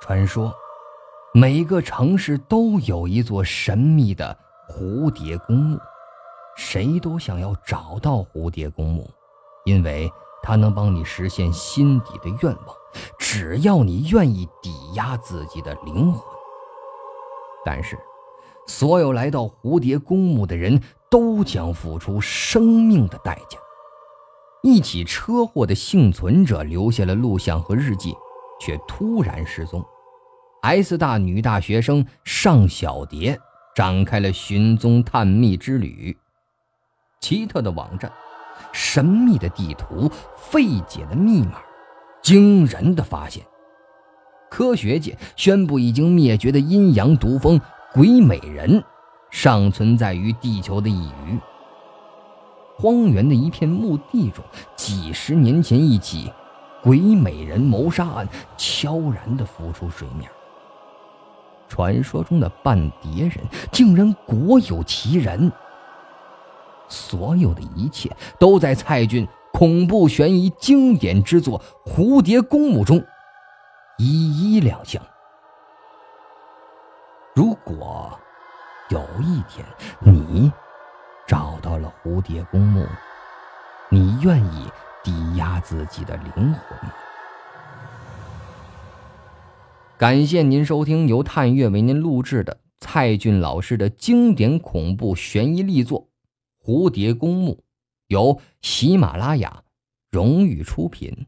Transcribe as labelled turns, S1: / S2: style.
S1: 传说，每个城市都有一座神秘的蝴蝶公墓，谁都想要找到蝴蝶公墓，因为它能帮你实现心底的愿望，只要你愿意抵押自己的灵魂。但是，所有来到蝴蝶公墓的人都将付出生命的代价。一起车祸的幸存者留下了录像和日记。却突然失踪。S 大女大学生尚小蝶展开了寻踪探秘之旅。奇特的网站，神秘的地图，费解的密码，惊人的发现。科学界宣布，已经灭绝的阴阳毒蜂鬼美人，尚存在于地球的一隅。荒原的一片墓地中，几十年前一起。鬼美人谋杀案悄然地浮出水面。传说中的半蝶人竟然果有其人。所有的一切都在蔡骏恐怖悬疑经典之作《蝴蝶公墓》中一一亮相。如果有一天你找到了蝴蝶公墓，你愿意？抵押自己的灵魂。感谢您收听由探月为您录制的蔡俊老师的经典恐怖悬疑力作《蝴蝶公墓》，由喜马拉雅荣誉出品。